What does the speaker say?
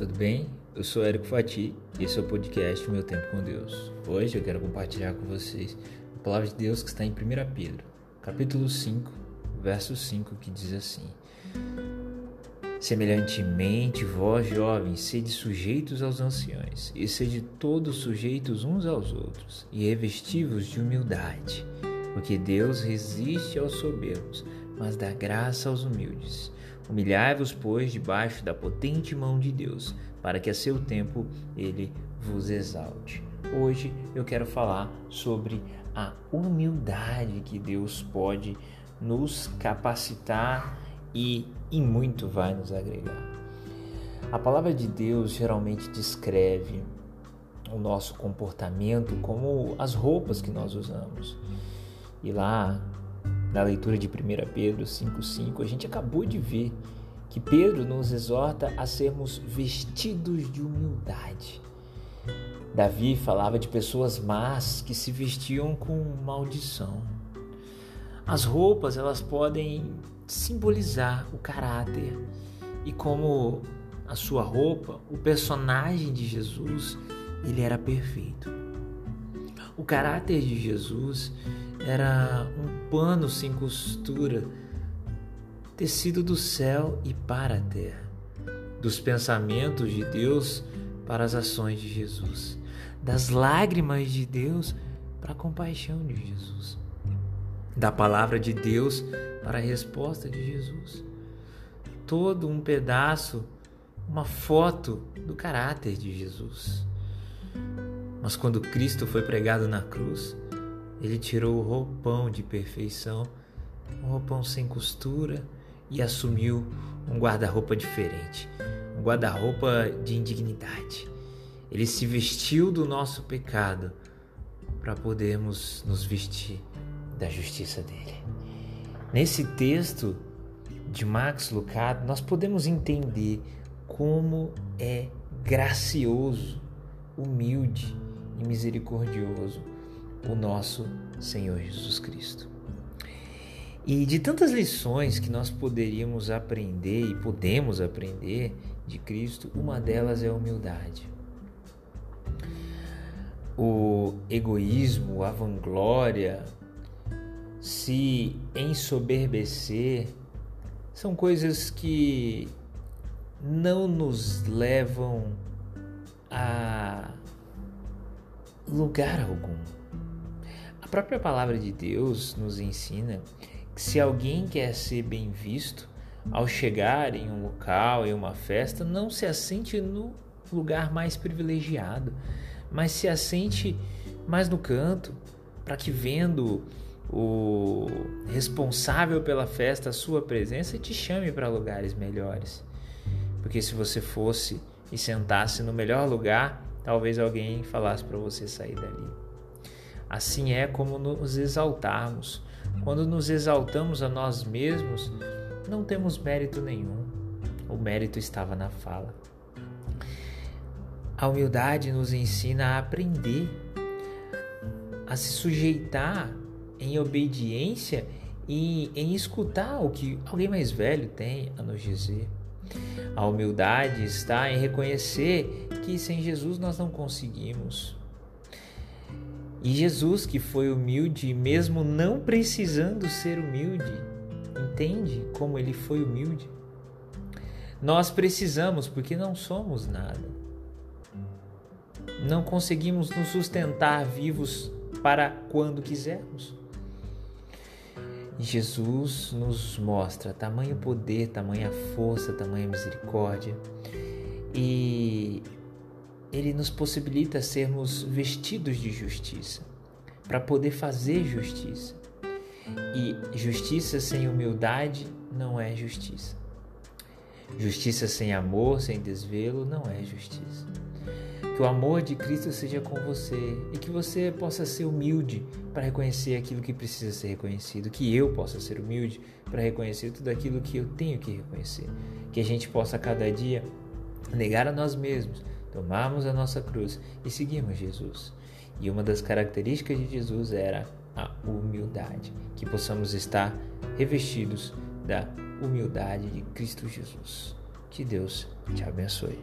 tudo bem? Eu sou Érico Fati e esse é o podcast Meu Tempo com Deus. Hoje eu quero compartilhar com vocês a palavra de Deus que está em 1 Pedro, capítulo 5, verso 5, que diz assim: Semelhantemente, vós jovens, sede sujeitos aos anciãos, e sede todos sujeitos uns aos outros, e revestivos de humildade, porque Deus resiste aos soberbos, mas dá graça aos humildes. Humilhai-vos, pois, debaixo da potente mão de Deus, para que a seu tempo ele vos exalte. Hoje eu quero falar sobre a humildade que Deus pode nos capacitar e em muito vai nos agregar. A palavra de Deus geralmente descreve o nosso comportamento como as roupas que nós usamos. E lá na leitura de 1 Pedro 5,5, a gente acabou de ver que Pedro nos exorta a sermos vestidos de humildade. Davi falava de pessoas más que se vestiam com maldição. As roupas, elas podem simbolizar o caráter. E como a sua roupa, o personagem de Jesus, ele era perfeito. O caráter de Jesus era um pano sem costura, tecido do céu e para a terra, dos pensamentos de Deus para as ações de Jesus, das lágrimas de Deus para a compaixão de Jesus, da palavra de Deus para a resposta de Jesus. Todo um pedaço, uma foto do caráter de Jesus. Mas quando Cristo foi pregado na cruz, ele tirou o roupão de perfeição, um roupão sem costura, e assumiu um guarda-roupa diferente, um guarda-roupa de indignidade. Ele se vestiu do nosso pecado para podermos nos vestir da justiça dele. Nesse texto de Max Lucado, nós podemos entender como é gracioso, humilde e misericordioso o nosso Senhor Jesus Cristo. E de tantas lições que nós poderíamos aprender e podemos aprender de Cristo, uma delas é a humildade. O egoísmo, a vanglória, se ensoberbecer, são coisas que não nos levam a lugar algum. Própria palavra de Deus nos ensina que se alguém quer ser bem visto, ao chegar em um local, em uma festa, não se assente no lugar mais privilegiado, mas se assente mais no canto, para que vendo o responsável pela festa, a sua presença, te chame para lugares melhores. Porque se você fosse e sentasse no melhor lugar, talvez alguém falasse para você sair dali. Assim é como nos exaltarmos. Quando nos exaltamos a nós mesmos, não temos mérito nenhum. O mérito estava na fala. A humildade nos ensina a aprender, a se sujeitar em obediência e em escutar o que alguém mais velho tem a nos dizer. A humildade está em reconhecer que sem Jesus nós não conseguimos. E Jesus, que foi humilde, mesmo não precisando ser humilde, entende como ele foi humilde? Nós precisamos porque não somos nada. Não conseguimos nos sustentar vivos para quando quisermos. Jesus nos mostra tamanho poder, tamanha força, tamanha misericórdia e ele nos possibilita sermos vestidos de justiça para poder fazer justiça. E justiça sem humildade não é justiça. Justiça sem amor, sem desvelo, não é justiça. Que o amor de Cristo seja com você e que você possa ser humilde para reconhecer aquilo que precisa ser reconhecido. Que eu possa ser humilde para reconhecer tudo aquilo que eu tenho que reconhecer. Que a gente possa cada dia negar a nós mesmos, tomarmos a nossa cruz e seguirmos Jesus. E uma das características de Jesus era a humildade. Que possamos estar revestidos da humildade de Cristo Jesus. Que Deus te abençoe.